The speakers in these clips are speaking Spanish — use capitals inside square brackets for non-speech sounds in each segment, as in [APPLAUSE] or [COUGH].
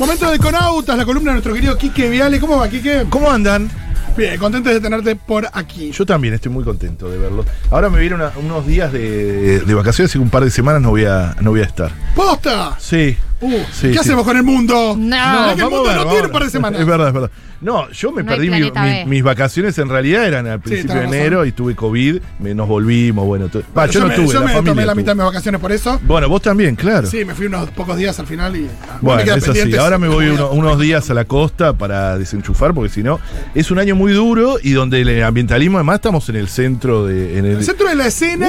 Momento de Conautas, la columna de nuestro querido Quique Viale. ¿Cómo va, Quique? ¿Cómo andan? Bien, contento de tenerte por aquí. Yo también estoy muy contento de verlo. Ahora me vienen unos días de, de vacaciones y un par de semanas no voy a, no voy a estar. ¡Posta! Sí. Uh, Sí, ¿Qué sí. hacemos con el mundo? No. Que el mundo a ver, no tiene un par de semanas. Es verdad, es verdad. No, yo me No perdí mi- mi- mis vacaciones en realidad eran al principio de enero razón. y tuve COVID, me, nos volvimos, bueno. Va, yo, yo no me, tuve, yo la me familia tomé la tuvo. mitad de mis vacaciones por eso. Bueno, vos también, claro. Sí, me fui unos pocos días al final y. ah, Bueno, es así. Ahora me voy uno- unos días a la costa para desenchufar, porque si no, es un año muy duro y donde el ambientalismo, además, estamos en el centro de. En el, el centro de la escena,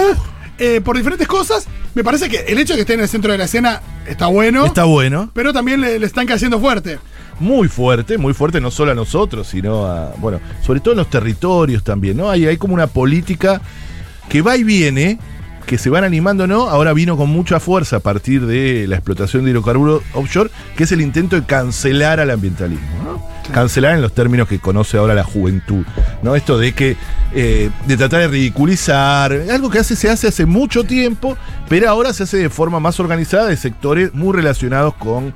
eh, por diferentes cosas, me parece que el hecho de que esté en el centro de la escena está bueno. Está bueno. Pero también le, le están cayendo fuerte. muy fuerte, muy fuerte, no solo a nosotros, sino a, bueno, sobre todo en los territorios también, ¿no? Hay, hay como una política que va y viene, que se van animando, ¿no? Ahora vino con mucha fuerza a partir de la explotación de hidrocarburos offshore, que es el intento de cancelar al ambientalismo, ¿no? Cancelar en los términos que conoce ahora la juventud, ¿no? Esto de que, eh, de tratar de ridiculizar, algo que hace, se hace hace mucho tiempo, pero ahora se hace de forma más organizada de sectores muy relacionados con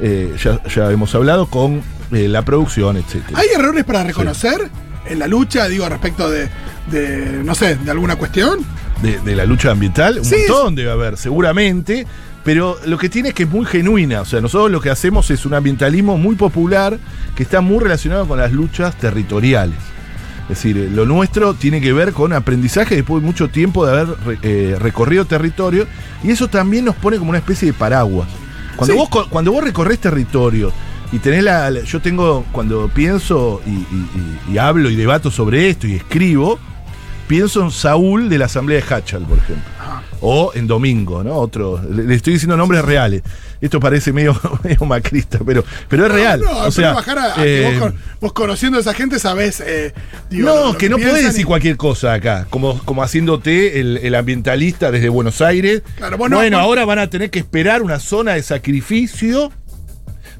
eh, ya, ya hemos hablado con eh, la producción, etcétera. ¿Hay errores para reconocer en la lucha, digo, respecto de, de, no sé, de alguna cuestión? De, de la lucha ambiental, un Sí, montón debe haber, seguramente. Pero lo que tiene es que es muy genuina. O sea, nosotros lo que hacemos es un ambientalismo muy popular que está muy relacionado con las luchas territoriales. Es decir, eh, lo nuestro tiene que ver con aprendizaje después de mucho tiempo de haber eh, recorrido territorio. Y eso también nos pone como una especie de paraguas. Cuando, Sí. vos, cuando vos recorres territorio y tenés la, la- Yo tengo, cuando pienso y, y- y- y hablo y debato sobre esto y escribo, pienso en Saúl de la Asamblea de Hachal, por ejemplo. O en Domingo, ¿no? Otro. Le, le estoy diciendo nombres reales. Esto parece medio, [LAUGHS] medio macrista, pero, pero es real. No, o sea, bajar a, a que eh, vos, vos conociendo a esa gente sabés. eh, digo, no, lo- lo que no podés y- decir cualquier cosa acá, como, como haciéndote el, el ambientalista desde Buenos Aires. Claro, bueno, ahora van a tener que esperar una zona de sacrificio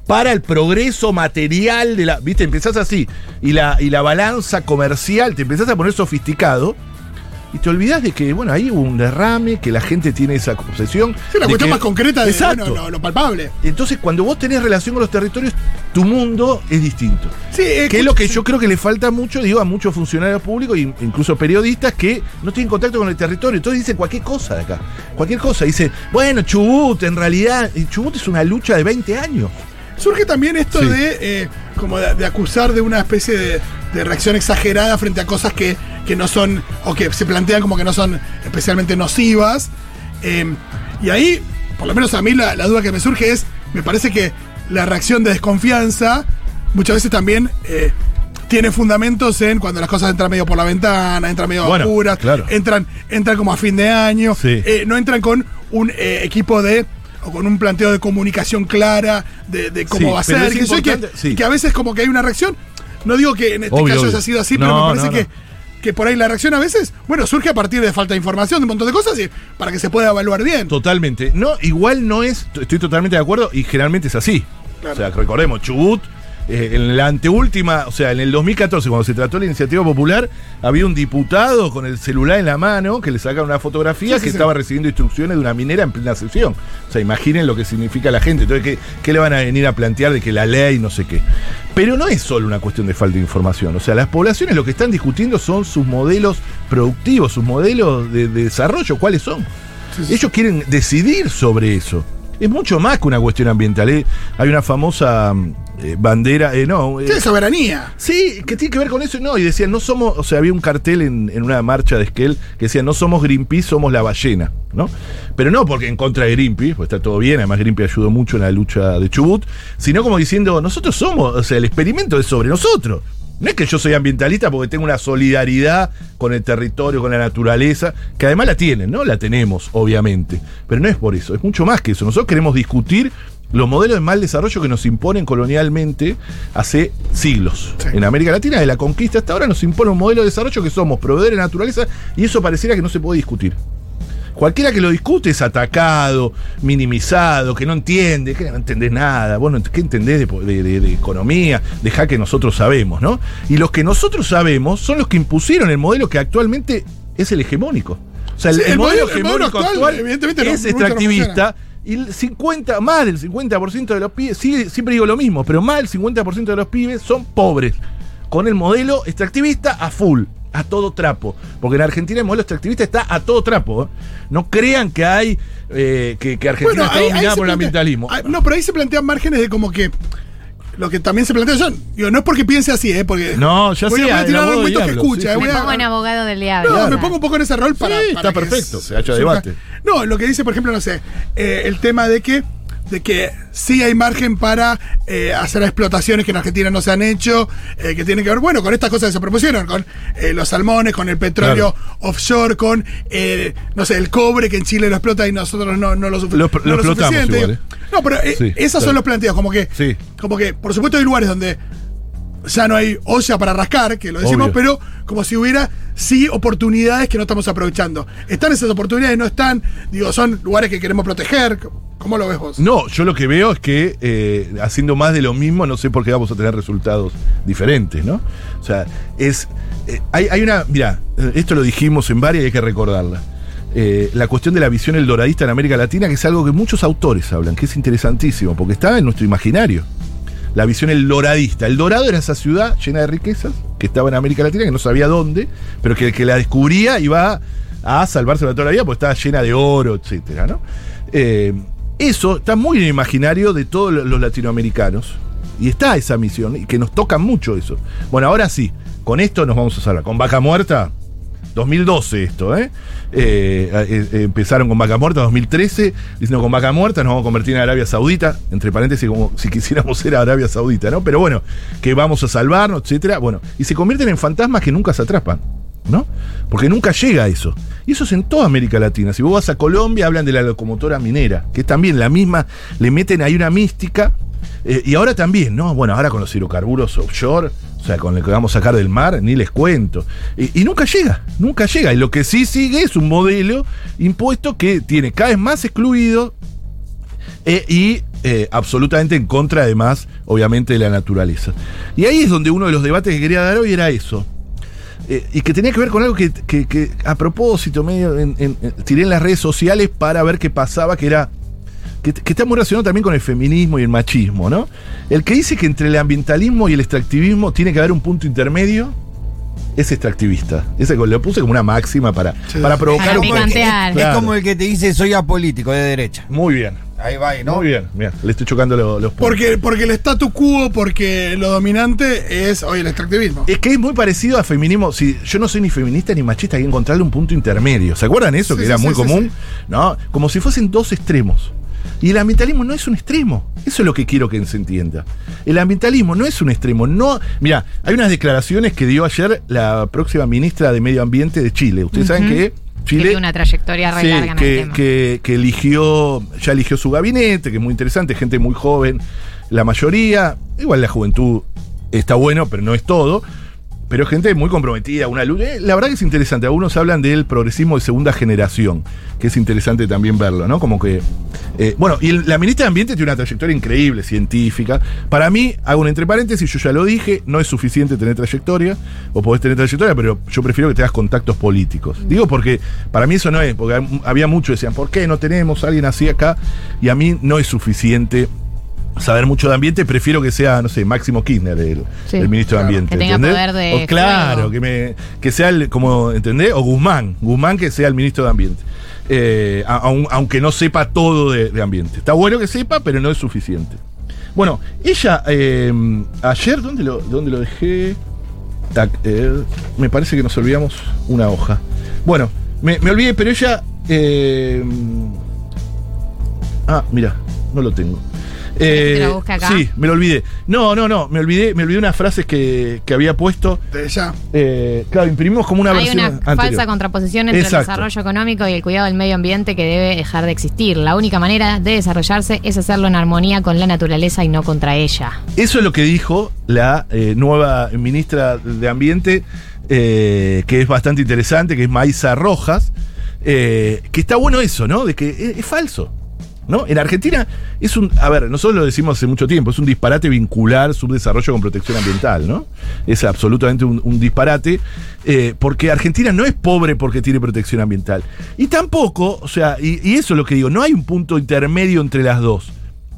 para el progreso material de la. ¿Viste? Empezás así. Y la, y la balanza comercial, te empezás a poner sofisticado. Y te olvidás de que, bueno, ahí hubo un derrame, que la gente tiene esa obsesión. Sí, la de cuestión que- más concreta de Exacto. bueno, lo, lo palpable. Entonces, cuando vos tenés relación con los territorios, tu mundo es distinto. Sí, eh, Que es lo que escucha- yo creo que le falta mucho, digo, a muchos funcionarios públicos incluso periodistas que no tienen contacto con el territorio. Entonces dicen cualquier cosa de acá. Cualquier cosa. Dicen, bueno, Chubut, en realidad. Chubut es una lucha de 20 años. Surge también esto Sí. de eh, como de, de acusar de una especie de, de reacción exagerada frente a cosas que, que no son, o que se plantean como que no son especialmente nocivas. Eh, y ahí, por lo menos a mí la, la duda que me surge es, me parece que la reacción de desconfianza muchas veces también eh, tiene fundamentos en cuando las cosas entran medio por la ventana, entran medio Bueno, oscuras, claro. entran, entran como a fin de año, Sí. eh, no entran con un eh, equipo de o con un planteo de comunicación clara de, de cómo Sí, va a ser, que, que, sí. que a veces como que hay una reacción. No digo que en este Obvio, caso obvio. haya sido así, No, pero me parece no, que, que por ahí la reacción a veces, bueno, surge a partir de falta de información, de un montón de cosas, y para que se pueda evaluar bien. Totalmente. No, igual no es, estoy totalmente de acuerdo y generalmente es así. Claro. O sea, recordemos, Chubut, eh, en la anteúltima, o sea, en el 2014, cuando se trató la iniciativa popular, había un diputado con el celular en la mano que le sacaron una fotografía Sí, que sí. estaba recibiendo instrucciones de una minera en plena sesión. O sea, imaginen lo que significa la gente. Entonces, ¿qué, qué le van a venir a plantear de que la ley no sé qué? Pero no es solo una cuestión de falta de información. O sea, las poblaciones lo que están discutiendo son sus modelos productivos, sus modelos de, de desarrollo, cuáles son. Ellos quieren decidir sobre eso. Es mucho más que una cuestión ambiental. ¿eh? Hay una famosa mm, eh, bandera, eh, no, eh, Sí, soberanía. sí, que tiene que ver con eso. No, y decían, no somos, o sea, había un cartel en, en una marcha de Esquel que decía, no somos Greenpeace, somos la ballena, ¿no? Pero no porque en contra de Greenpeace, pues está todo bien, además Greenpeace ayudó mucho en la lucha de Chubut, sino como diciendo, nosotros somos, o sea, el experimento es sobre nosotros. No es que yo soy ambientalista porque tengo una solidaridad con el territorio, con la naturaleza, que además la tienen, ¿no? La tenemos, obviamente. Pero no es por eso, es mucho más que eso. Nosotros queremos discutir los modelos de mal desarrollo que nos imponen colonialmente hace siglos. Sí. En América Latina, de la conquista hasta ahora, nos impone un modelo de desarrollo que somos proveedores de naturaleza y eso pareciera que no se puede discutir. Cualquiera que lo discute es atacado, minimizado, que no entiende, que no entendés nada. Vos no, ¿qué entendés de, de- de- de economía? Deja que nosotros sabemos, ¿no? Y los que nosotros sabemos son los que impusieron el modelo que actualmente es el hegemónico. O sea, el, Sí, el el modelo modelo- el modelo hegemónico actual, actual, evidentemente, es no extractivista Y el 50, más del 50% de los pibes, sí, siempre digo lo mismo, pero más del 50% de los pibes son pobres. Con el modelo extractivista a full, a todo trapo. Porque en Argentina el modelo extractivista está a todo trapo. ¿eh? No crean que hay. eh, que, que Argentina está ahí- dominada por el ambientalismo. ah, no, pero ahí se plantean márgenes de como que. Lo que también se plantea yo. Digo, no es porque piense así, ¿eh? Porque. No, ya voy, sé, a- voy a tirar que escucha. sí, eh, sí. Me a- pongo en abogado del diablo. No, o me pongo un poco en ese rol para. Sí, para está perfecto, se haya surja. debate. No, lo que dice, por ejemplo, no sé, eh, el tema de que de que sí hay margen para eh, hacer explotaciones que en Argentina no se han hecho, eh, que tienen que ver, bueno, con estas cosas que se propusieron, con eh, los salmones, con el petróleo offshore, con, eh, no sé, el cobre que en Chile lo explota y nosotros no, no lo, Lo- lo no explotamos suficiente. igual, ¿eh? No, pero eh, Sí, claro. son los planteos, como que, Sí. como que, por supuesto hay lugares donde ya no hay olla para rascar, que lo decimos, Obvio. pero como si hubiera sí oportunidades que no estamos aprovechando. ¿Están esas oportunidades? ¿No están? Digo, son lugares que queremos proteger. ¿Cómo lo ves vos? No, yo lo que veo es que eh, haciendo más de lo mismo, no sé por qué vamos a tener resultados diferentes, ¿no? O sea, es. eh, hay, hay una. Mira, esto lo dijimos en varias y hay que recordarla. Eh, la cuestión de la visión eldoradista en América Latina, que es algo que muchos autores hablan, que es interesantísimo, porque está en nuestro imaginario. La visión eldoradista. El Dorado era esa ciudad llena de riquezas que estaba en América Latina, que no sabía dónde, pero que el que la descubría iba a salvarse toda la vida porque estaba llena de oro, etcétera, ¿no? Eh, eso está muy en el imaginario de todos los latinoamericanos. Y está esa misión, y que nos toca mucho eso. Bueno, ahora sí, con esto nos vamos a salvar. Con Vaca Muerta, 2012 esto, ¿eh? Eh, eh, eh, empezaron con Vaca Muerta 2013, diciendo con Vaca Muerta nos vamos a convertir en Arabia Saudita, entre paréntesis, como si [LAUGHS] quisiéramos ser Arabia Saudita, ¿no? Pero bueno, que vamos a salvarnos, etcétera. Bueno, y se convierten en fantasmas que nunca se atrapan. ¿No? Porque nunca llega a eso. Y eso es en toda América Latina. Si vos vas a Colombia, hablan de la locomotora minera, que es también la misma, le meten ahí una mística. Eh, y ahora también, ¿no? Bueno, ahora con los hidrocarburos offshore, o sea, con lo que vamos a sacar del mar, ni les cuento. Y, nunca llega, nunca llega. Y lo que sí sigue es un modelo impuesto que tiene cada vez más excluido eh, y eh, absolutamente en contra, además, obviamente, de la naturaleza. Y ahí es donde uno de los debates que quería dar hoy era eso. Y que tenía que ver con algo que, a propósito, medio tiré en las redes sociales para ver qué pasaba, que era. Que, que está muy relacionado también con el feminismo y el machismo, ¿no? El que dice que entre el ambientalismo y el extractivismo tiene que haber un punto intermedio es extractivista. Ese lo puse como una máxima para, Sí. para provocar Para un poco- picantear. Es Claro. como el que te dice soy apolítico de derecha. Muy bien. Ahí va, ¿no? Muy bien, mira, le estoy chocando lo- los puntos. Porque, porque el statu quo, porque lo dominante es hoy el extractivismo. Es que es muy parecido a feminismo. Si yo no soy ni feminista ni machista, hay que encontrarle un punto intermedio. ¿Se acuerdan eso? Sí, que sí, era sí, muy sí, común. sí. ¿No? Como si fuesen dos extremos. Y el ambientalismo no es un extremo. Eso es lo que quiero que se entienda. El ambientalismo no es un extremo. No. Mira, hay unas declaraciones que dio ayer la próxima ministra de Medio Ambiente de Chile. Ustedes saben que Que Chile. tiene una trayectoria re Sí, larga en el que, tema. que- que eligió, ya eligió su gabinete, que es muy interesante, gente muy joven, la mayoría, igual la juventud está bueno, pero no es todo, pero es gente muy comprometida, una luz. eh, La verdad que es interesante, algunos hablan del progresismo de segunda generación, que es interesante también verlo, ¿no? Como que, eh, bueno, y el- la ministra de Ambiente tiene una trayectoria increíble, científica. Para mí, hago un entre paréntesis, yo ya lo dije, no es suficiente tener trayectoria, o podés tener trayectoria, pero yo prefiero que tengas contactos políticos. Digo porque para mí eso no es, porque hab- había muchos que decían, ¿por qué no tenemos a alguien así acá? Y a mí no es suficiente saber mucho de ambiente, prefiero que sea, no sé, Máximo Kirchner, el, Sí. el ministro Claro. de Ambiente. Que tenga ¿entendés? poder de O claro, que, me, que sea el, como, ¿entendés? O Guzmán, Guzmán que sea el ministro de Ambiente. Eh, aun- aunque no sepa todo de, de ambiente. Está bueno que sepa, pero no es suficiente. Bueno, ella, eh, ayer, ¿dónde lo, dónde lo dejé? Eh, me parece que nos olvidamos una hoja. Bueno, me, me olvidé, pero ella... eh, ah, mira, no lo tengo. ¿Querés que te Eh, acá? Sí, me lo olvidé. No, no, no, me olvidé, me olvidé unas frases que, que había puesto. De ya. Eh, claro, imprimimos como una Hay versión una anterior. falsa contraposición entre Exacto. el desarrollo económico y el cuidado del medio ambiente que debe dejar de existir. La única manera de desarrollarse es hacerlo en armonía con la naturaleza y no contra ella. Eso es lo que dijo la eh, nueva ministra de Ambiente, eh, que es bastante interesante, que es Maísa Rojas, eh, que está bueno eso, ¿no? De que es, es falso. ¿No? En Argentina es un. A ver, nosotros lo decimos hace mucho tiempo, es un disparate vincular subdesarrollo con protección ambiental, ¿no? Es absolutamente un, disparate, eh, porque Argentina no es pobre porque tiene protección ambiental. Y tampoco, o sea, y eso es lo que digo, no hay un punto intermedio entre las dos.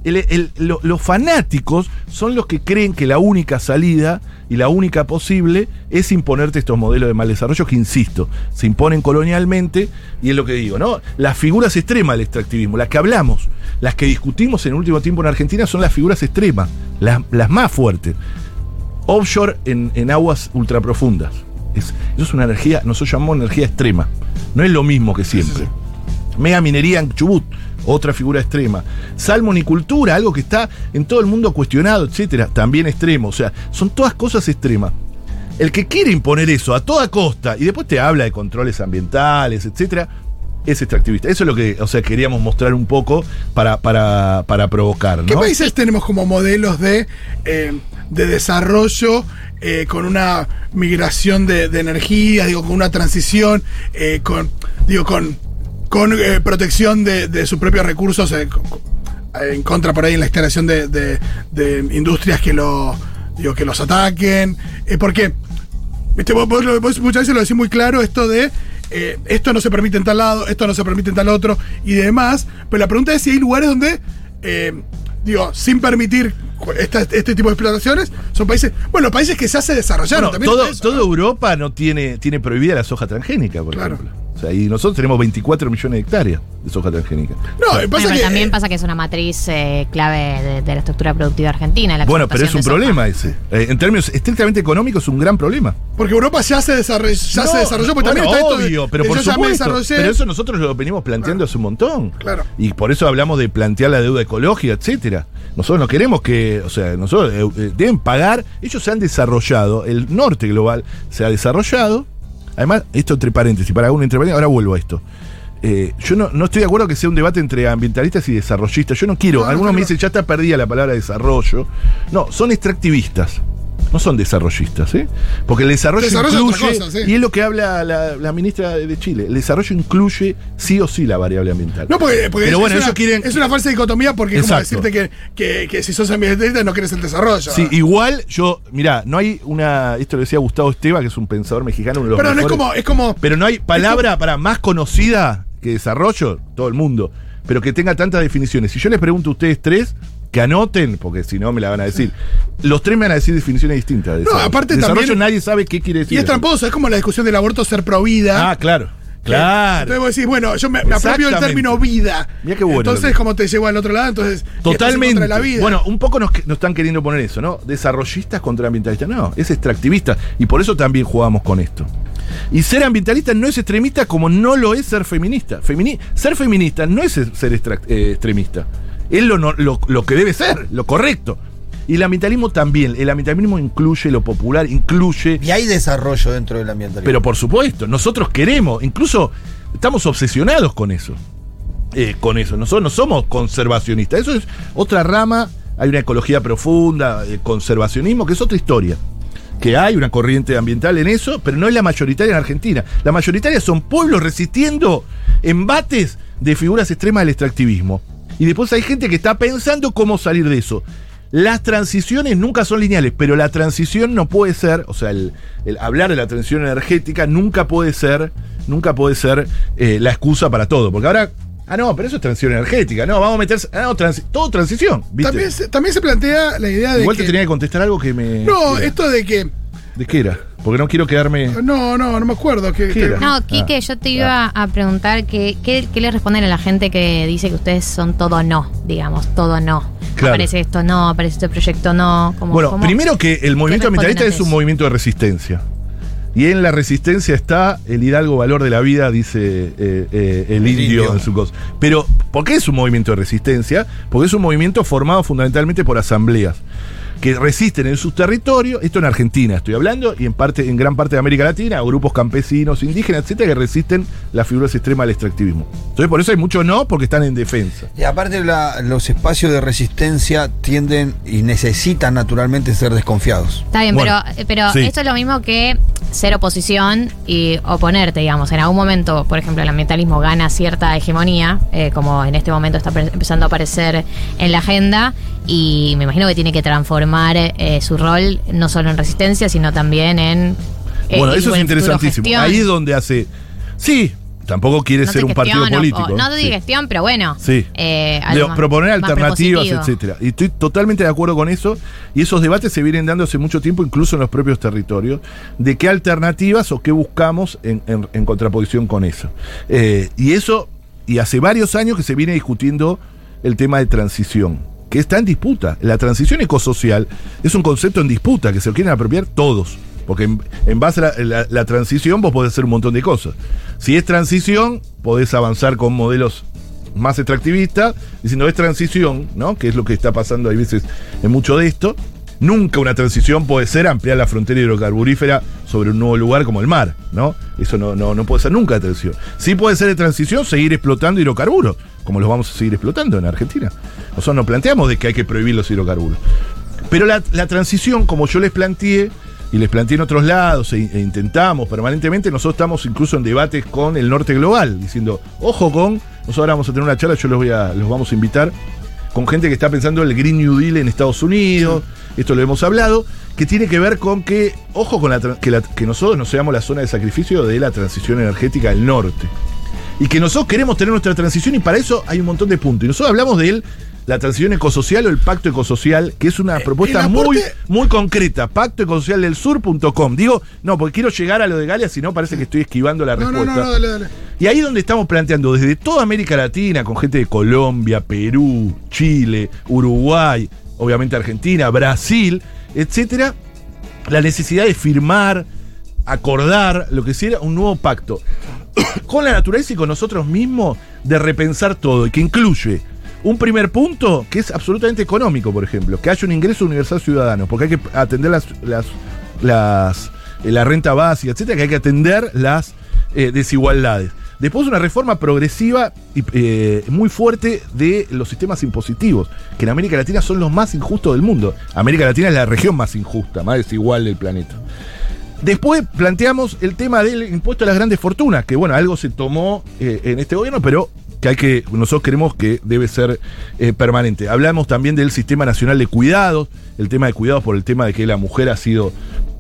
El- el- lo- los fanáticos son los que creen que la única salida y la única posible es imponerte estos modelos de mal desarrollo que, insisto, se imponen colonialmente y es lo que digo, ¿no? Las figuras extremas del extractivismo, las que hablamos, las que discutimos en el último tiempo en Argentina son las figuras extremas, las, las más fuertes. Offshore en, en aguas ultraprofundas. Es, eso es una energía, nosotros llamamos energía extrema. No es lo mismo que siempre. Mega minería en Chubut, otra figura extrema. Salmonicultura, algo que está en todo el mundo cuestionado, etcétera, también extremo. O sea, son todas cosas extremas. El que quiere imponer eso a toda costa y después te habla de controles ambientales, etcétera, es extractivista. Eso es lo que, o sea, queríamos mostrar un poco para, para, para provocar, ¿no? ¿Qué países tenemos como modelos de, eh, de desarrollo eh, con una migración de, de energía, digo, con una transición, eh, con, digo, con, con eh, protección de, de sus propios recursos eh, co- en contra por ahí en la instalación de, de- de industrias que lo digo que los ataquen? Eh, porque Viste, vos, vos muchas veces lo decís muy claro, esto de eh, esto no se permite en tal lado, esto no se permite en tal otro y demás. Pero la pregunta es si hay lugares donde, eh, digo, sin permitir esta- este tipo de explotaciones, son países, bueno, países que se hace desarrollar. Bueno, también todo, eso, toda ¿no? Europa no tiene, tiene prohibida la soja transgénica, por Claro. ejemplo. O sea, y nosotros tenemos 24 millones de hectáreas de soja transgénica. No, Bueno, pasa pero que. también eh, pasa que es una matriz eh, clave de, de la estructura productiva argentina. la Bueno, pero es un problema ese. Eh, en términos estrictamente económicos es un gran problema. Porque Europa ya se desarrolló, ya No, se desarrolló, porque bueno, también está esto de- obvio, pero de por supuesto. Pero eso nosotros lo venimos planteando hace un montón. Claro. Y por eso hablamos de plantear la deuda ecológica, etcétera. Nosotros no queremos que, o sea, nosotros eh, deben pagar, ellos se han desarrollado, el norte global se ha desarrollado. Además, esto entre paréntesis, para un entre paréntesis, ahora vuelvo a esto. Eh, yo no, no estoy de acuerdo que sea un debate entre ambientalistas y desarrollistas. Yo no quiero. No, no Algunos me dicen, ya está perdida la palabra desarrollo. No, son extractivistas. No son desarrollistas, ¿eh? Porque el desarrollo, Desarrollo incluye. cosa, sí. Y es lo que habla la, la ministra de Chile. El desarrollo incluye sí o sí la variable ambiental. No, porque, porque Pero es, bueno, es ellos una, quieren- es una falsa dicotomía porque es como decirte que, que, que si sos ambientalista no querés el desarrollo. Sí, igual yo, mirá, no hay una. Esto lo decía Gustavo Esteva, que es un pensador mexicano, uno de los Pero no es como, es como. Pero no hay palabra para más conocida que desarrollo, todo el mundo, pero que tenga tantas definiciones. Si yo les pregunto a ustedes tres, que anoten, porque si no me la van a decir. Los tres me van a decir definiciones distintas. de No, aparte desarrollo también- nadie sabe qué quiere decir. Y es tramposo, es como la discusión del aborto ser pro vida. Ah, claro. Claro. Entonces vos decís, bueno, yo me, me apropio Exactamente. término vida. Mirá qué bueno Entonces, como te llevo al otro lado, entonces. Totalmente. contra la vida. Bueno, un poco nos, nos están queriendo poner eso, ¿no? Desarrollistas contra ambientalistas. No, es extractivista. Y por eso también jugamos con esto. Y ser ambientalista no es extremista como no lo es ser feminista. Femini- ser feminista no es ser eh, extremista. Es lo, lo, lo que debe ser, lo correcto. Y el ambientalismo también. El ambientalismo incluye lo popular, incluye Y hay desarrollo dentro del ambientalismo. pero por supuesto, nosotros queremos, incluso estamos obsesionados con eso. Eh, con eso. Nosotros no somos conservacionistas. Eso es otra rama. Hay una ecología profunda, eh, conservacionismo, que es otra historia. Que hay una corriente ambiental en eso, pero no es la mayoritaria en Argentina. La mayoritaria son pueblos resistiendo embates de figuras extremas del extractivismo. Y después hay gente que está pensando cómo salir de eso. Las transiciones nunca son lineales, pero la transición no puede ser, o sea, el, el hablar de la transición energética nunca puede ser, nunca puede ser eh, la excusa para todo. Porque ahora, ah, no, pero eso es transición energética, no, vamos a meterse, ah, no, transi- todo transición, ¿viste? también, se, también se plantea la idea de. Igual que, te tenía que contestar algo que me. No, esto de que. ¿De qué era? Porque no quiero quedarme. No, no, no me acuerdo. Que, ¿Qué que- era? No, Quique, Ah. yo te iba a preguntar que, ¿qué, qué le responden a la gente que dice que ustedes son todo no, digamos, todo no. Claro. Aparece esto no, aparece este proyecto no. Como, Bueno, primero que el movimiento ambientalista es un movimiento de resistencia. Y en la resistencia está el hidalgo valor de la vida, dice eh, eh, el, El indio, indio. en su cosa. Pero, ¿por qué es un movimiento de resistencia? Porque es un movimiento formado fundamentalmente por asambleas. Que resisten en sus territorios, esto en Argentina estoy hablando, y en parte, en gran parte de América Latina, grupos campesinos, indígenas, etcétera, que resisten las figuras extremas del extractivismo. Entonces, por eso hay mucho no, porque están en defensa. Y aparte la- los espacios de resistencia tienden y necesitan naturalmente ser desconfiados. Está bien, Bueno, pero, pero sí. esto es lo mismo que ser oposición y oponerte, digamos. En algún momento, por ejemplo, el ambientalismo gana cierta hegemonía, eh, como en este momento está empezando a aparecer en la agenda, y me imagino que tiene que transformar eh, su rol no solo en resistencia, sino también en... eh, bueno, eso es interesantísimo. Ahí es donde hace. Sí, tampoco quiere No ser un partido o- político. o- no Sí. digo gestión, pero bueno. Sí. eh, algo De más- proponer alternativas, etcétera. Y estoy totalmente de acuerdo con eso. Y esos debates se vienen dando hace mucho tiempo, incluso en los propios territorios, de qué alternativas o qué buscamos en, en- en contraposición con eso. Eh, y eso, y hace varios años que se viene discutiendo el tema de transición, que está en disputa. La transición ecosocial es un concepto en disputa, que se lo quieren apropiar todos. Porque en, base a la, la- transición vos podés hacer un montón de cosas. Si es transición, podés avanzar con modelos más extractivista, diciendo es transición, ¿no? Que es lo que está pasando hay veces en mucho de esto. Nunca una transición puede ser ampliar la frontera hidrocarburífera sobre un nuevo lugar como el mar, ¿no? Eso no, no, no puede ser nunca de transición. Sí puede ser de transición seguir explotando hidrocarburos, como los vamos a seguir explotando en Argentina. Nosotros nos planteamos de que hay que prohibir los hidrocarburos. Pero la, la transición, como yo les planteé, y les planteé en otros lados, e, e intentamos permanentemente, nosotros estamos incluso en debates con el norte global, diciendo, ojo con, nosotros ahora vamos a tener una charla, yo los, voy a, los vamos a invitar, con gente que está pensando el Green New Deal en Estados Unidos, esto lo hemos hablado, que tiene que ver con que, ojo con la, que, que nosotros no seamos la zona de sacrificio de la transición energética del norte. Y que nosotros queremos tener nuestra transición y para eso hay un montón de puntos. Y nosotros hablamos de él, la transición ecosocial o el pacto ecosocial, que es una propuesta el muy, muy concreta. Pactoecosocialdelsur.com. Digo, no, porque quiero llegar a lo de Galia, si no parece que estoy esquivando la no, respuesta. no, no, dale, dale. Y ahí es donde estamos planteando desde toda América Latina, con gente de Colombia, Perú, Chile, Uruguay, obviamente Argentina, Brasil, etcétera, la necesidad de firmar, acordar, lo que sea, un nuevo pacto [COUGHS] con la naturaleza y con nosotros mismos de repensar todo y que incluye un primer punto que es absolutamente económico, por ejemplo, que haya un ingreso universal ciudadano, porque hay que atender las, las, eh, la renta básica, etcétera, que hay que atender las eh, desigualdades. Después una reforma progresiva y eh, muy fuerte de los sistemas impositivos, que en América Latina son los más injustos del mundo. América Latina es la región más injusta, más desigual del planeta. Después planteamos el tema del impuesto a las grandes fortunas, que bueno, algo se tomó en este gobierno, pero que hay que, nosotros queremos que debe ser eh, permanente. Hablamos también del sistema nacional de cuidados, el tema de cuidados por el tema de que la mujer ha sido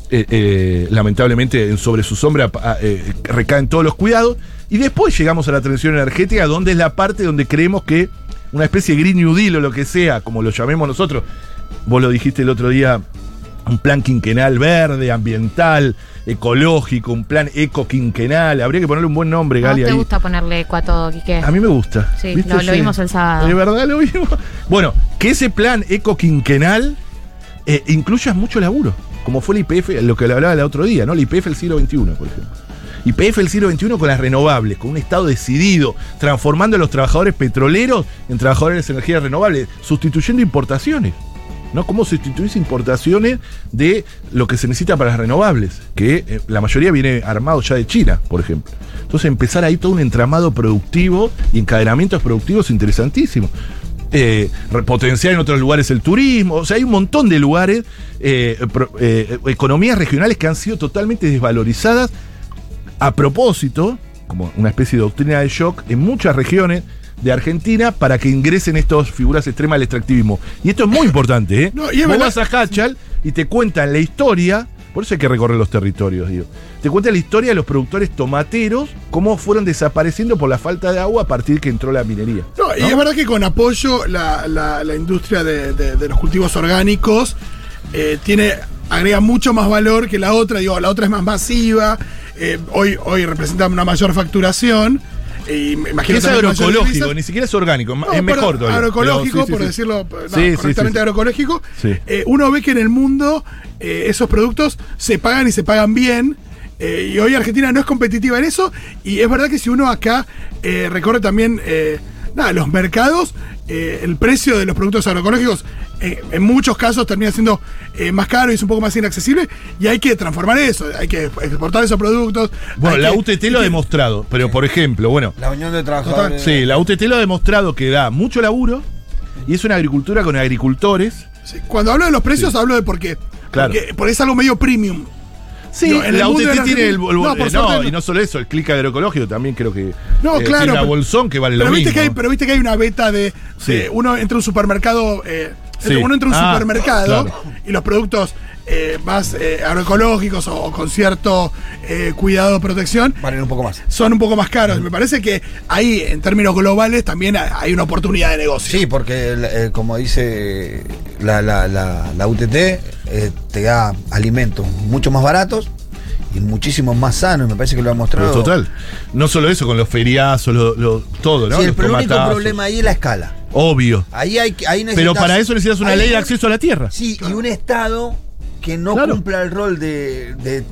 eh, eh, lamentablemente sobre su sombra ah, eh, recaen todos los cuidados. Y después llegamos a la transición energética, donde es la parte donde creemos que una especie de Green New Deal o lo que sea, como lo llamemos nosotros, vos lo dijiste el otro día, un plan quinquenal verde, ambiental, ecológico, un plan eco-quinquenal. Habría que ponerle un buen nombre, ¿No Gali. te ahí. gusta ponerle eco a todo, Quique? A mí me gusta. Sí, lo- lo vimos el sábado. De verdad lo vimos. [LAUGHS] Bueno, que ese plan eco-quinquenal eh, incluya mucho laburo, como fue el IPF, lo que le hablaba el otro día, ¿no? El IPF del siglo XXI, por ejemplo. IPF del siglo XXI con las renovables, con un Estado decidido, transformando a los trabajadores petroleros en trabajadores de energías renovables, sustituyendo importaciones. ¿No? ¿Cómo sustituís importaciones de lo que se necesita para las renovables? Que eh, la mayoría viene armado ya de China, por ejemplo. Entonces empezar ahí todo un entramado productivo y encadenamientos productivos interesantísimos. Eh, repotenciar en otros lugares el turismo, o sea, hay un montón de lugares, eh, eh, economías regionales que han sido totalmente desvalorizadas a propósito, como una especie de doctrina de shock, en muchas regiones de Argentina para que ingresen estas figuras extremas del extractivismo. Y esto es muy importante, ¿eh? No, y Vos vas a Hachal y te cuentan la historia, por eso hay que recorrer los territorios, digo. Te cuentan la historia de los productores tomateros, cómo fueron desapareciendo por la falta de agua a partir que entró la minería. No, y es verdad que con apoyo la, la- la industria de, de- de los cultivos orgánicos eh, tiene agrega mucho más valor que la otra. Digo, la otra es más masiva. eh, hoy, hoy representa una mayor facturación. Y imagino es agroecológico, ni siquiera es orgánico, No, es mejor todavía. Agroecológico, Pero sí, sí, por sí. decirlo no, Sí, sí, correctamente agroecológico. Eh, uno ve que en el mundo eh, esos productos se pagan y se pagan bien. eh, y hoy Argentina no es competitiva en eso. Y es verdad que si uno acá eh, recorre también nada, los mercados, el precio de los productos agroecológicos eh, en muchos casos termina siendo eh, más caro y es un poco más inaccesible y hay que transformar eso, hay que exportar esos productos. Bueno, la que- UTT lo ha demostrado, pero por ejemplo, bueno, La Unión de Trabajadores. sí, la UTT lo ha demostrado que da mucho laburo y es una agricultura con agricultores. sí, Cuando hablo de los precios, hablo de por qué. Claro. Porque, porque es algo medio premium. Sí, No, en la UTT la tiene el, el- no, eh, y no solo eso, el clic agroecológico también creo que No, eh, claro. tiene pero- bolsón que vale lo pero viste mismo. Que hay, pero viste que hay una beta de. Sí. de uno entra a un supermercado. eh, Sí. Uno entra a un Ah, supermercado claro. y los productos eh, más eh, agroecológicos o, o con cierto eh, cuidado de protección Valen un poco más. son un poco más caros. Me parece que ahí, en términos globales, también hay- una oportunidad de negocio. Sí, porque eh, como dice la, la, la, la UTT, eh, te da alimentos mucho más baratos y muchísimo más sanos. Me parece que lo ha Pero mostrado. total. No solo eso, con los feriazos, lo, lo- todo, ¿no? Sí, el, Los pero el único problema ahí es la escala. Obvio. Ahí hay que- ahí Pero para eso necesitas una ley de acceso a la tierra. Sí, y un Estado que no Claro. cumpla el rol de, de-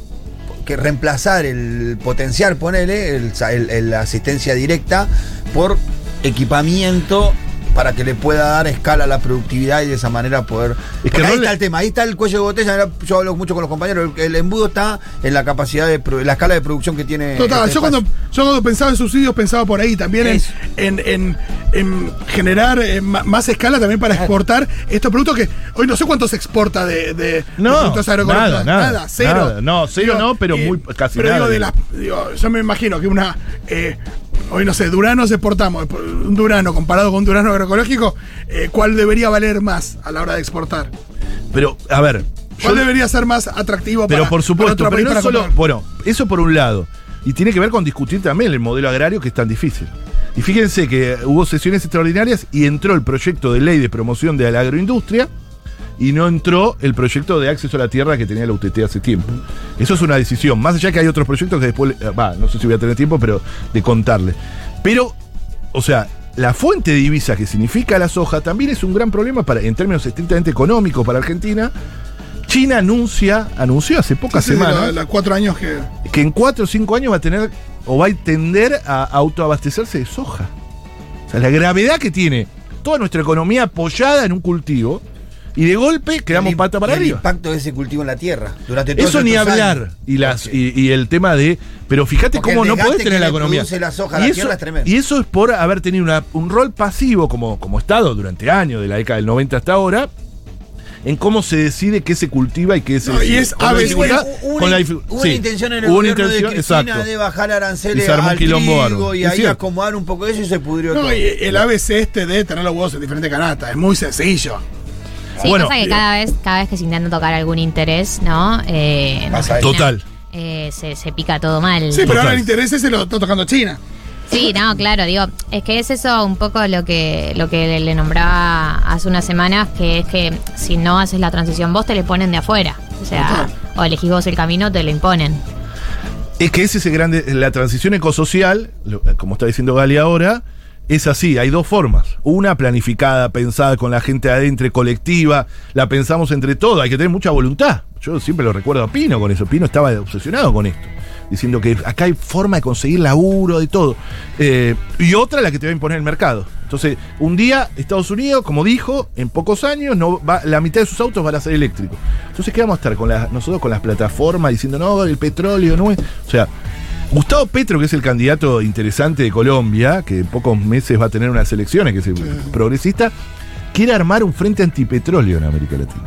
que reemplazar el potenciar, ponele, el, el- el- la asistencia directa por equipamiento para que le pueda dar escala a la productividad y de esa manera poder. Es que ahí está el tema, ahí está el cuello de botella. Yo hablo mucho con los compañeros. El, el embudo está en la capacidad de la escala de producción que tiene. Total, este yo cuando, yo cuando pensaba en subsidios pensaba por ahí también en, en, en- en generar eh, más escala también para exportar estos productos que hoy no sé cuánto se exporta de, de- de No, productos agroecológicos. nada, nada, cero. nada. No, cero no, pero muy- casi pero nada, Digo, de digo. digo, yo me imagino que una eh, hoy no sé, duranos exportamos, un durano comparado con un durano agroecológico, eh, ¿cuál debería valer más a la hora de exportar? Pero, a ver. ¿Cuál yo- debería ser más atractivo pero para por para supuesto, otro pero país no para solo. comprar? Bueno, eso por un lado. Y tiene que ver con discutir también el modelo agrario que es tan difícil. Y fíjense que hubo sesiones extraordinarias y entró el proyecto de ley de promoción de la agroindustria y no entró el proyecto de acceso a la tierra que tenía la UTT hace tiempo. Eso es una decisión. Más allá que hay otros proyectos que después, eh, va, no sé si voy a tener tiempo, pero de contarle. Pero, o sea, la fuente de divisa que significa la soja también es un gran problema para, en términos estrictamente económicos para Argentina. China anuncia, anunció hace pocas Sí, sí, semanas cuatro años que. que en cuatro o cinco años va a tener o va a tender a autoabastecerse de soja. O sea, la gravedad que tiene toda nuestra economía apoyada en un cultivo y de golpe quedamos El pata para el arriba. impacto de ese cultivo en la tierra. Durante Eso ni hablar. años. Y, las, y, y el tema de. Pero fíjate Porque cómo el no podés tener la economía. la soja y, la eso, tierra es tremendo. y eso es por haber tenido una- un rol pasivo como, como Estado durante años, de la década del 90 hasta ahora, en cómo se decide qué se cultiva y qué se. No, y es con la ave- dificultad- Hubo una, con la hubo una sí, intención en el una gobierno intención, de Cristina exacto. de bajar aranceles Y se armó un al quilombo trigo y Es ahí cierto. acomodar un poco eso y se pudrió No, todo. y el ABC este de tener los huevos en diferentes canastas. Es muy sencillo. Sí, Bueno, pasa que cada vez, cada vez que se intenta tocar algún interés, ¿no? Eh, Pasa Total. eh, se, se pica todo mal. Sí, pero Total. ahora el interés ese lo está tocando China. Sí, no, claro, digo, es que es eso un poco lo que lo que le, nombraba hace unas semanas, que es que si no haces la transición vos te le ponen de afuera. O sea, o elegís vos el camino, te lo imponen. Es que ese es el grande. La transición ecosocial, lo- como está diciendo Gali ahora, es así. Hay dos formas. Una planificada, pensada con la gente adentro, colectiva. La pensamos entre todos. Hay que tener mucha voluntad. Yo siempre lo recuerdo a Pino con eso. Pino estaba obsesionado con esto. Diciendo que acá hay forma de conseguir laburo, de todo. Eh, y otra la que te va a imponer el mercado. Entonces, un día Estados Unidos, como dijo, en pocos años no va, la mitad de sus autos van a ser eléctricos. Entonces, ¿qué vamos a estar con nosotros con las plataformas diciendo, no, el petróleo no es. O sea, Gustavo Petro, que es el candidato interesante de Colombia, que en pocos meses va a tener unas elecciones, que es el progresista, quiere armar un frente antipetróleo en América Latina.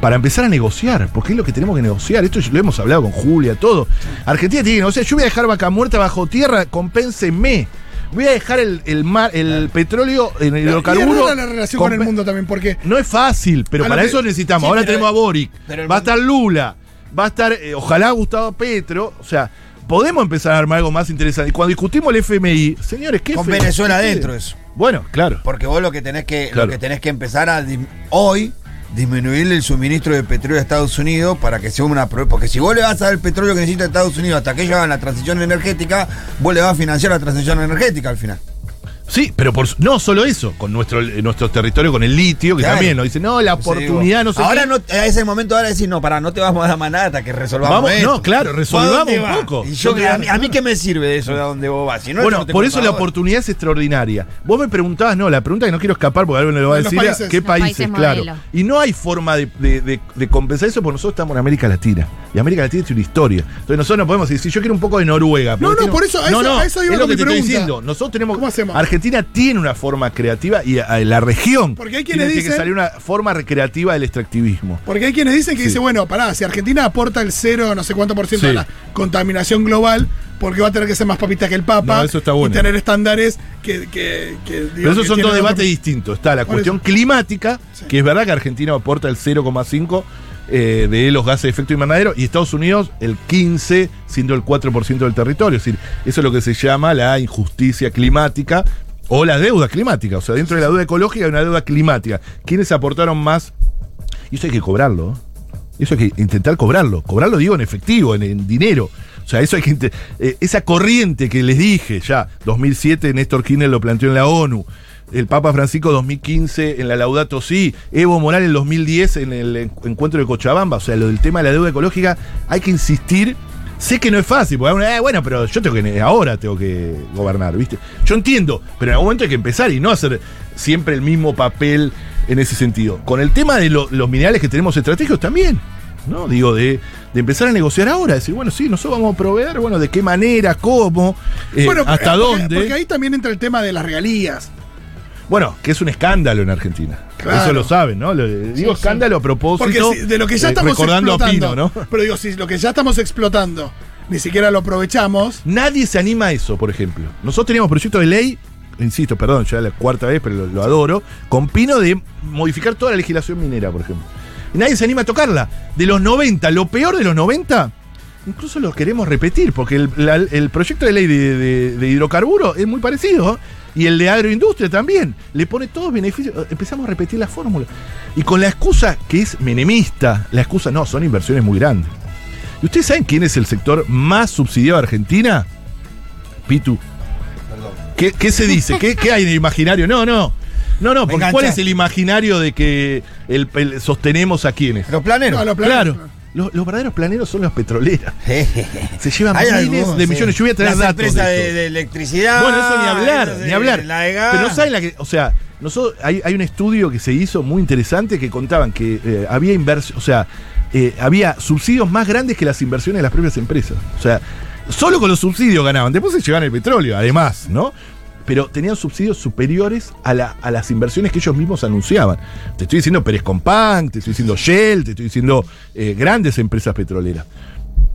Para empezar a negociar, porque es lo que tenemos que negociar. Esto lo hemos hablado con Julia, todo. Argentina tiene que negociar. Yo voy a dejar vaca muerta bajo tierra, compénsenme. Voy a dejar el, el mar, el petróleo en el hidrocarburo. la relación con el mundo también, porque no es fácil, pero para que- eso necesitamos. sí, Ahora tenemos a Boric, va a estar Lula, va a estar, eh, ojalá Gustavo Petro. O sea, podemos empezar a armar algo más interesante. Y cuando discutimos el FMI, señores, ¿qué Con FMI? Venezuela adentro eso. Bueno, claro. Porque vos lo que tenés que, Claro. lo que tenés que empezar a hoy disminuirle el suministro de petróleo a Estados Unidos para que sea una pro- porque si vos le vas a dar el petróleo que necesita Estados Unidos hasta que ellos hagan la transición energética, vos le vas a financiar la transición energética al final. Sí, pero por, no solo eso, con nuestro, eh, nuestro territorio, con el litio, que Claro. también nos dicen, no, la oportunidad, no sé Ahora qué. no, a ese momento ahora decir, no, pará, no te vamos a dar más nada hasta que resolvamos Vamos, esto. no, claro, resolvamos ¿Vos a dónde un poco. Y yo, Yo a, mí, a mí qué me sirve de eso de a dónde vos vas? Si no, yo bueno, no por eso la ahora. oportunidad es extraordinaria. Vos me preguntabas, no, la pregunta que no quiero escapar porque alguien me lo va a decir, países. ¿qué países? países claro. Y no hay forma de, de- de- de compensar eso porque nosotros estamos en América Latina. Y América Latina tiene una historia. Entonces nosotros no podemos decir, si yo quiero un poco de Noruega. No, no, por eso- a no, eso- no, a eso iba es lo que mi te estoy pregunta. diciendo. Nosotros tenemos. ¿Cómo hacemos? Argentina tiene una forma creativa y a- a la región. Porque hay quienes tiene que dicen- salir una forma recreativa del extractivismo. Porque hay quienes dicen que Sí. dice, bueno, pará, si Argentina aporta el cero, no sé cuánto por ciento Sí. de la contaminación global, porque va a tener que ser más papita que el Papa No, eso está bueno. y tener estándares que. que, que, digo, Pero esos que son dos otro- debates distintos. Está la Por cuestión eso. climática, Sí. que es verdad que Argentina aporta el 0,5 eh, de los gases de efecto invernadero y Estados Unidos el 15, siendo el 4% del territorio. Es decir, eso es lo que se llama la injusticia climática o la deuda climática. O sea, dentro de la deuda ecológica hay una deuda climática. ¿Quiénes aportaron más? Y eso hay que cobrarlo. ¿eh? Eso hay que intentar cobrarlo. Cobrarlo, digo, en efectivo, en, dinero. O sea, eso hay que. eh, esa corriente que les dije ya, 2007, Néstor Kirchner lo planteó en la ONU. El Papa Francisco 2015 en la Laudato Si, Evo Morales en 2010 en el en- encuentro de Cochabamba, o sea, lo del tema de la deuda ecológica, hay que insistir. Sé que no es fácil, porque eh, bueno, pero yo tengo que ahora tengo que gobernar, ¿viste? Yo entiendo, pero en algún momento hay que empezar y no hacer siempre el mismo papel en ese sentido. Con el tema de lo- los minerales que tenemos estratégicos también. ¿no? Digo, de, de empezar a negociar ahora, decir, bueno, sí, nosotros vamos a proveer, bueno, de qué manera, cómo, eh, Bueno, hasta porque- dónde. Porque ahí también entra el tema de las regalías. Bueno, que es un escándalo en Argentina. Claro. Eso lo saben, ¿no? Lo- digo sí. escándalo a propósito. Porque si- de lo que ya eh, estamos recordando a explotando. Pino, ¿no? Pero digo, si lo que ya estamos explotando ni siquiera lo aprovechamos. Nadie se anima a eso, por ejemplo. Nosotros teníamos proyecto de ley, insisto, perdón, ya la cuarta vez, pero lo, lo adoro, con Pino de modificar toda la legislación minera, por ejemplo. Y nadie se anima a tocarla. De los 90, lo peor de los 90, incluso lo queremos repetir, porque el, la- el proyecto de ley de, de- de hidrocarburo es muy parecido. ¿Eh? Y el de agroindustria también. Le pone todos beneficios. Empezamos a repetir la fórmula. Y con la excusa que es menemista, la excusa no, son inversiones muy grandes. ¿Y ustedes saben quién es el sector más subsidiado de Argentina? Pitu. ¿Qué, qué se dice? ¿Qué, qué hay en el imaginario? No, no. No, no, porque ¿cuál es el imaginario de que el- el- sostenemos a quiénes? Los planeros. No, los planes- Claro. Los, los verdaderos planeros son las petroleras. [LAUGHS] Se llevan miles algunos, de sí. millones. Yo voy a traer Las datos. de de, de electricidad. Bueno, eso ni hablar, ni hablar. La de gas. Pero no saben la que. O sea, nosotros, hay, hay un estudio que se hizo muy interesante que contaban que eh, había inversión. O sea, eh, había subsidios más grandes que las inversiones de las propias empresas. O sea, solo con los subsidios ganaban. Después se llevaban el petróleo, además, ¿no? Pero tenían subsidios superiores a, la- las inversiones que ellos mismos anunciaban. Te estoy diciendo Pérez Compán, te estoy diciendo Shell, te estoy diciendo eh, grandes empresas petroleras.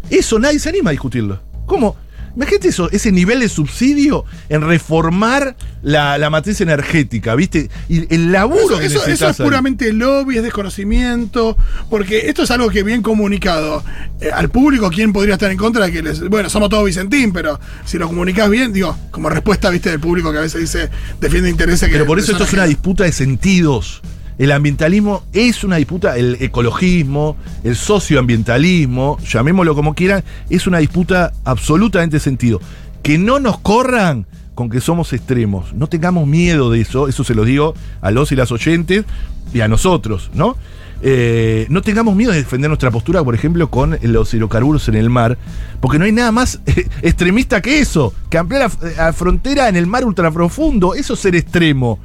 Eso nadie se anima a discutirlo. ¿Cómo? Imagínate eso, ese nivel de subsidio en reformar la, la matriz energética, ¿viste? Y el laburo Eso, que eso- eso es ahí. puramente lobby, es desconocimiento, porque esto es algo que bien comunicado eh, al público, ¿quién podría estar en contra de que les... Bueno, somos todos Vicentín, pero si lo comunicas bien, digo, como respuesta, viste, del público que a veces dice, defiende intereses que... Pero por eso esto es una disputa de sentidos. El ambientalismo es una disputa, el ecologismo, el socioambientalismo, llamémoslo como quieran, es una disputa absolutamente sentido. Que no nos corran con que somos extremos. No tengamos miedo de eso, eso se lo digo a los y las oyentes y a nosotros, ¿no? Eh, no tengamos miedo de defender nuestra postura, por ejemplo, con los hidrocarburos en el mar, porque no hay nada más [LAUGHS] extremista que eso, que ampliar la, la frontera en el mar ultraprofundo, eso es ser extremo.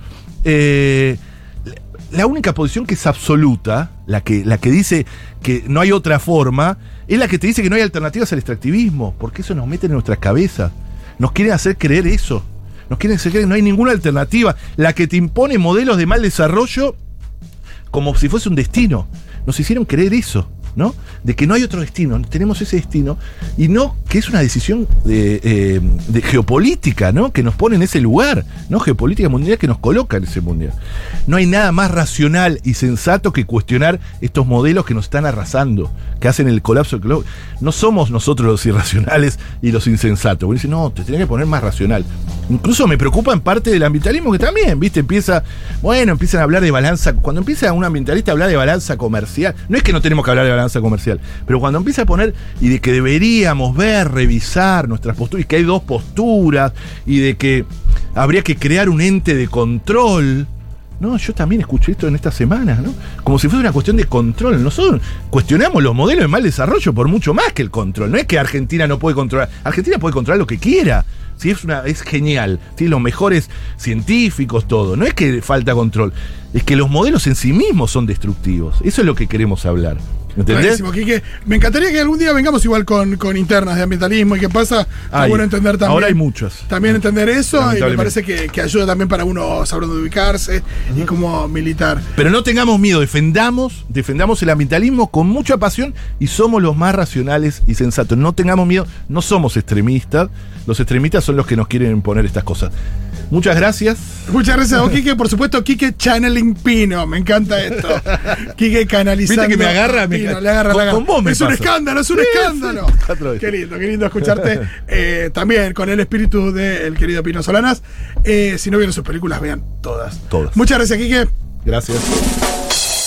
Eh, la única posición que es absoluta, la que, la que dice que no hay otra forma, es la que te dice que no hay alternativas al extractivismo, porque eso nos mete en nuestras cabezas. Nos quieren hacer creer eso. Nos quieren hacer creer que no hay ninguna alternativa. La que te impone modelos de mal desarrollo como si fuese un destino. Nos hicieron creer eso, ¿no? De que no hay otro destino, tenemos ese destino, y no que es una decisión de, eh, geopolítica, ¿no? Que nos pone en ese lugar. Geopolítica mundial que nos coloca en ese mundial. No hay nada más racional y sensato que cuestionar estos modelos que nos están arrasando, que hacen el colapso del. No somos nosotros los irracionales y los insensatos. Uno no, te tenés que poner más racional. Incluso me preocupa en parte del ambientalismo que también, ¿viste? Empieza, bueno, empiezan a hablar de balanza. Cuando empieza un ambientalista a hablar de balanza comercial, no es que no tenemos que hablar de balanza comercial. Pero cuando empieza a poner y de que deberíamos ver, revisar nuestras posturas, y que hay dos posturas, y de que habría que crear un ente de control. No, yo también escuché esto en esta semana, ¿no? Como si fuera una cuestión de control. Nosotros cuestionamos los modelos de mal desarrollo por mucho más que el control. No es que Argentina no puede controlar. Argentina puede controlar lo que quiera. Sí, es, una, es genial. ¿sí? Los mejores científicos, todo. No es que falta control. Es que los modelos en sí mismos son destructivos. Eso es lo que queremos hablar. ¿Entendés? Buenísimo, Quique. Me encantaría que algún día vengamos igual con, con internas de ambientalismo y qué pasa. Está bueno entender también. Ahora hay muchas. También entender eso y me parece que, que ayuda también para uno saber dónde ubicarse y cómo militar. Pero no tengamos miedo, defendamos, defendamos el ambientalismo con mucha pasión y somos los más racionales y sensatos. No tengamos miedo, no somos extremistas. Los extremistas son los que nos quieren imponer estas cosas. Muchas gracias. Muchas gracias a vos, Quique. Por supuesto, Quique channeling Pino. Me encanta esto. Quique canalizando. Viste que me agarra, me- Pino, le agarra, con- vos me Es un escándalo, es un escándalo. Qué lindo, qué lindo escucharte. Eh, también con el espíritu del querido Pino Solanas. Eh, si no vieron sus películas, vean todas. Todas. Muchas gracias, Quique. Gracias.